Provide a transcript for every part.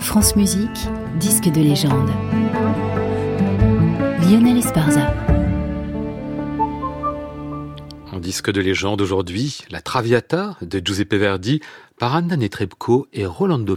France Musique, disque de légende. Lionel Esparza. En disque de légende aujourd'hui, la Traviata de Giuseppe Verdi par Anna Netrebko et Rolando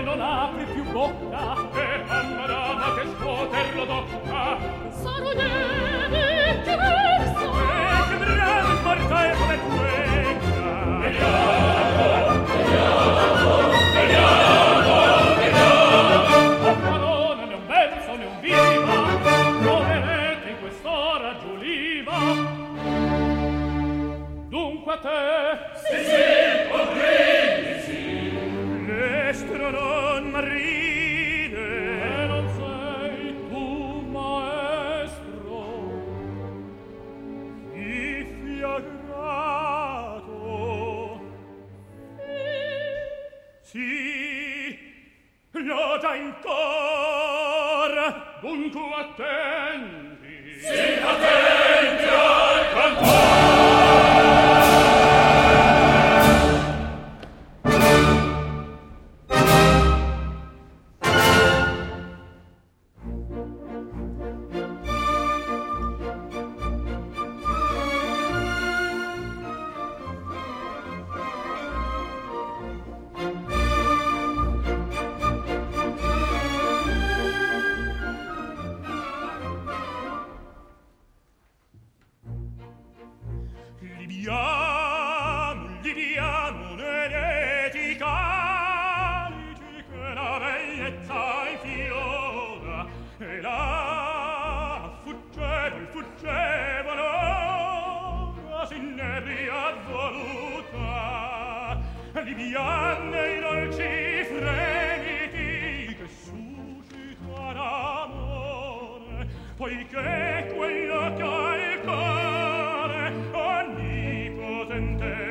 non apri più bocca e mamma dama che scuoterlo d'occa. Sarò io loda in cor dunque attendi. Sì attenti oh! Villazone.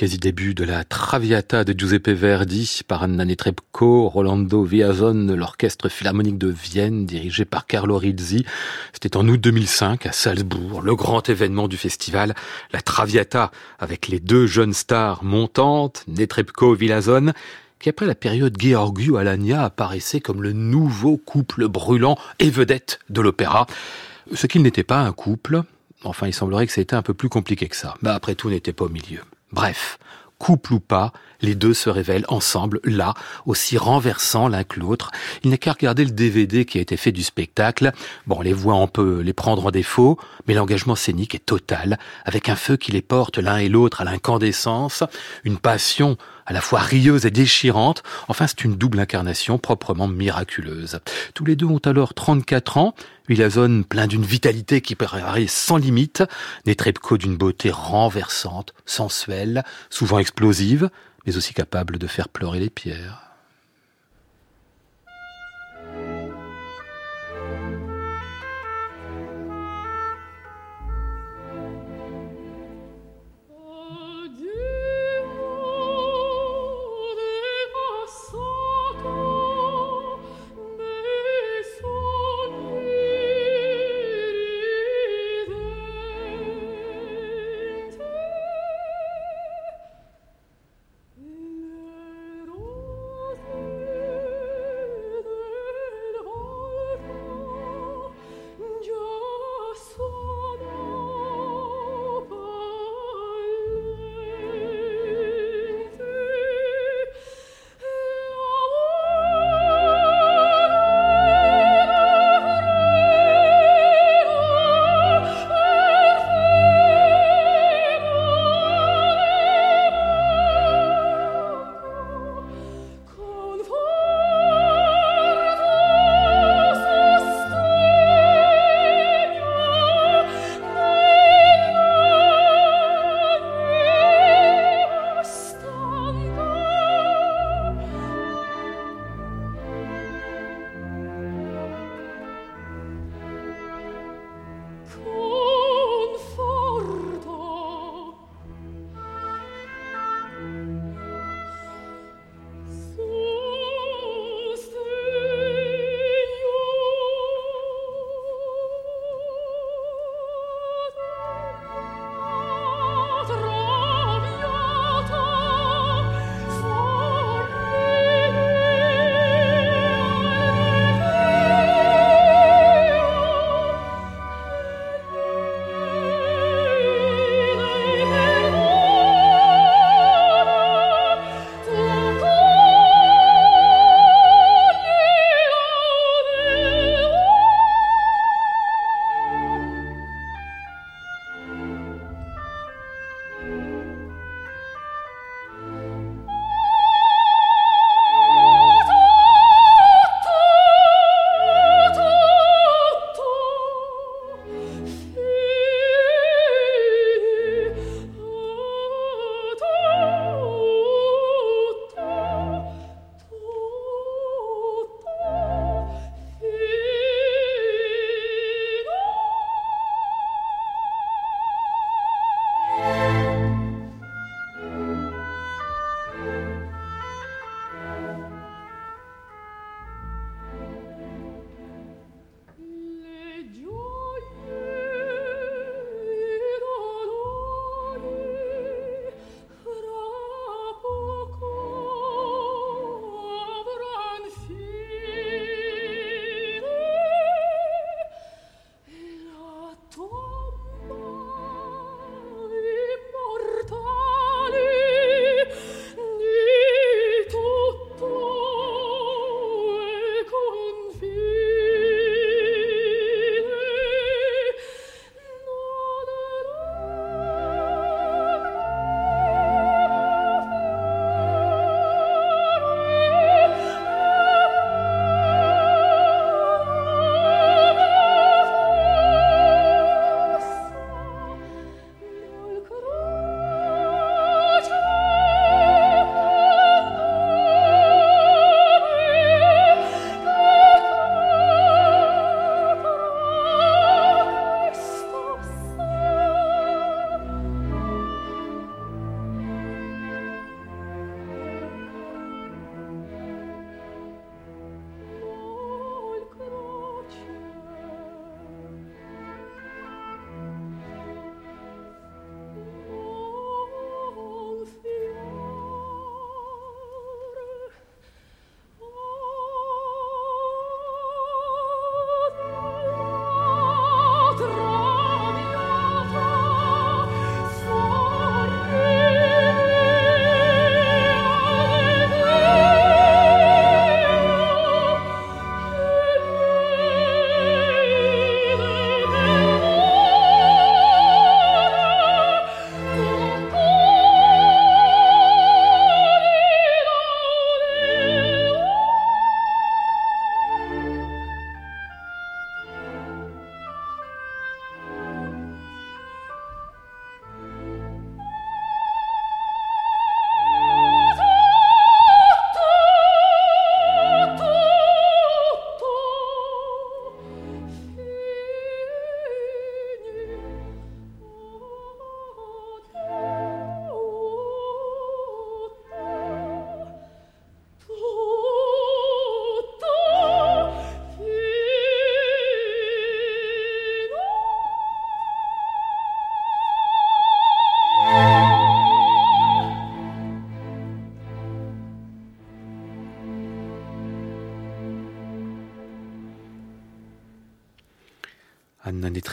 Quasi-début de la Traviata de Giuseppe Verdi par Anna Netrebko, Rolando Viazon, l'orchestre philharmonique de Vienne dirigé par Carlo Rizzi. C'était en août 2005 à Salzbourg, le grand événement du festival, la Traviata avec les deux jeunes stars montantes, Netrebko Villazon, qui après la période Georgiou Alania apparaissait comme le nouveau couple brûlant et vedette de l'opéra. Ce qu'il n'était pas un couple, enfin il semblerait que c'était un peu plus compliqué que ça. Mais après tout n'était pas au milieu. Bref, couple ou pas, les deux se révèlent ensemble, là, aussi renversants l'un que l'autre. Il n'est qu'à regarder le DVD qui a été fait du spectacle. Bon, les voix, on peut les prendre en défaut, mais l'engagement scénique est total, avec un feu qui les porte l'un et l'autre à l'incandescence, une passion à la fois rieuse et déchirante. Enfin, c'est une double incarnation proprement miraculeuse. Tous les deux ont alors 34 ans. Villazone plein d'une vitalité qui paraît sans limite. Netrebko d'une beauté renversante, sensuelle, souvent explosive, mais aussi capable de faire pleurer les pierres.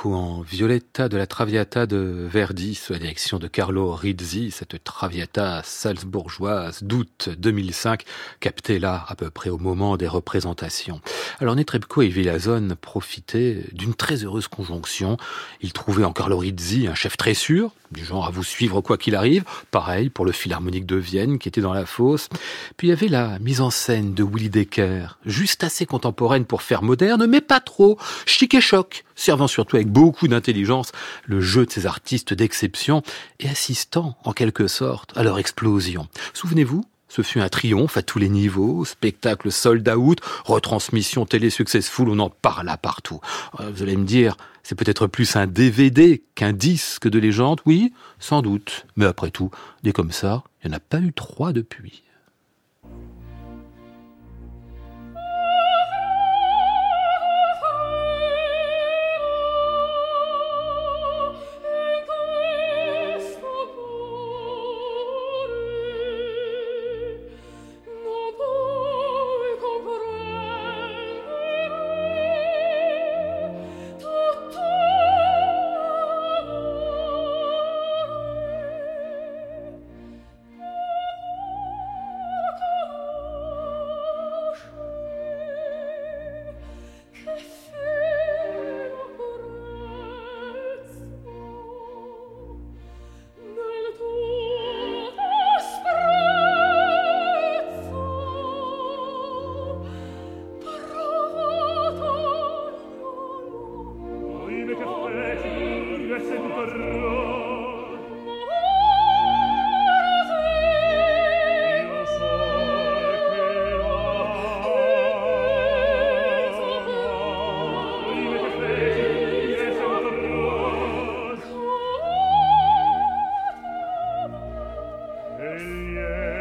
Netrebko en Violetta de la Traviata de Verdi sous la direction de Carlo Rizzi, cette Traviata salzbourgeoise d'août 2005, captée là à peu près au moment des représentations. Alors Netrebko et Villazone profitaient d'une très heureuse conjonction. Ils trouvaient en Carlo Rizzi un chef très sûr, du genre à vous suivre quoi qu'il arrive. Pareil pour le Philharmonique de Vienne qui était dans la fosse. Puis il y avait la mise en scène de Willy Decker, juste assez contemporaine pour faire moderne, mais pas trop, chic et choc, servant surtout avec beaucoup d'intelligence le jeu de ces artistes d'exception et assistant en quelque sorte à leur explosion. Souvenez-vous, ce fut un triomphe à tous les niveaux, spectacle sold out, retransmission télé successful, on en parla partout. Euh, vous allez me dire, c'est peut-être plus un DVD qu'un disque de légende, oui, sans doute. Mais après tout, des comme ça, il n'y en a pas eu trois depuis. yeah.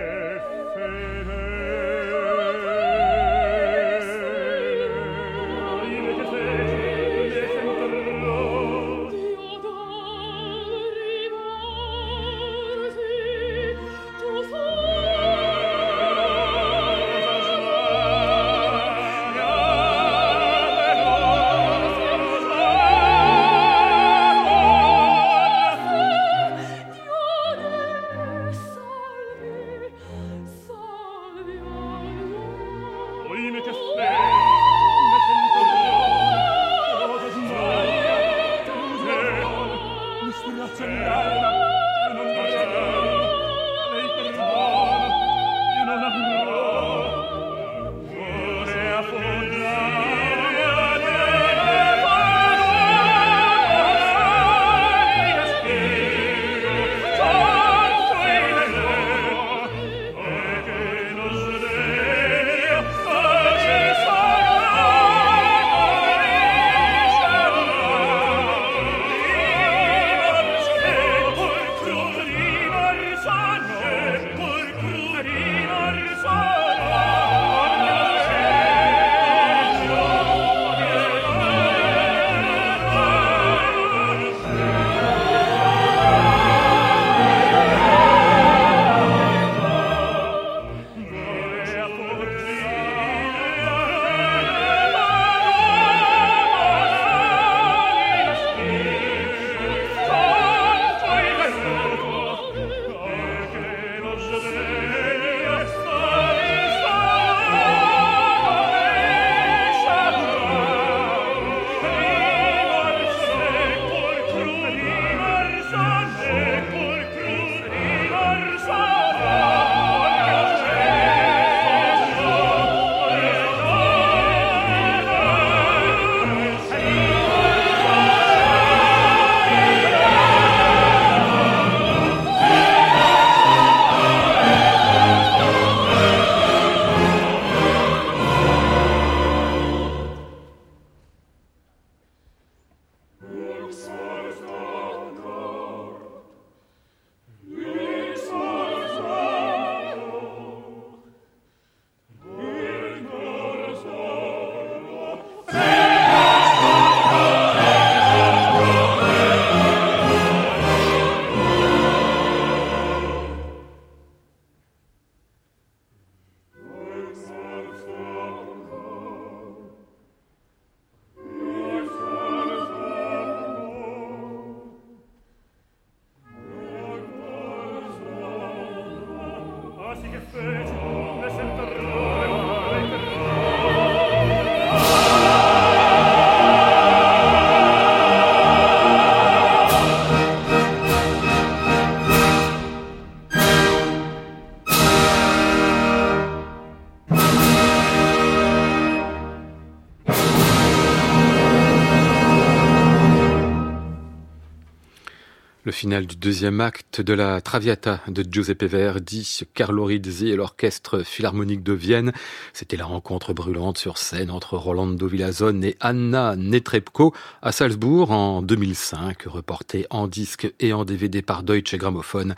Le final du deuxième acte de la Traviata de Giuseppe Verdi, Carlo Rizzi et l'orchestre philharmonique de Vienne. C'était la rencontre brûlante sur scène entre Rolando Villazone et Anna Netrebko à Salzbourg en 2005, reporté en disque et en DVD par Deutsche Grammophon.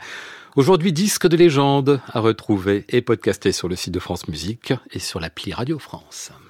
Aujourd'hui, disque de légende à retrouver et podcasté sur le site de France Musique et sur l'appli Radio France.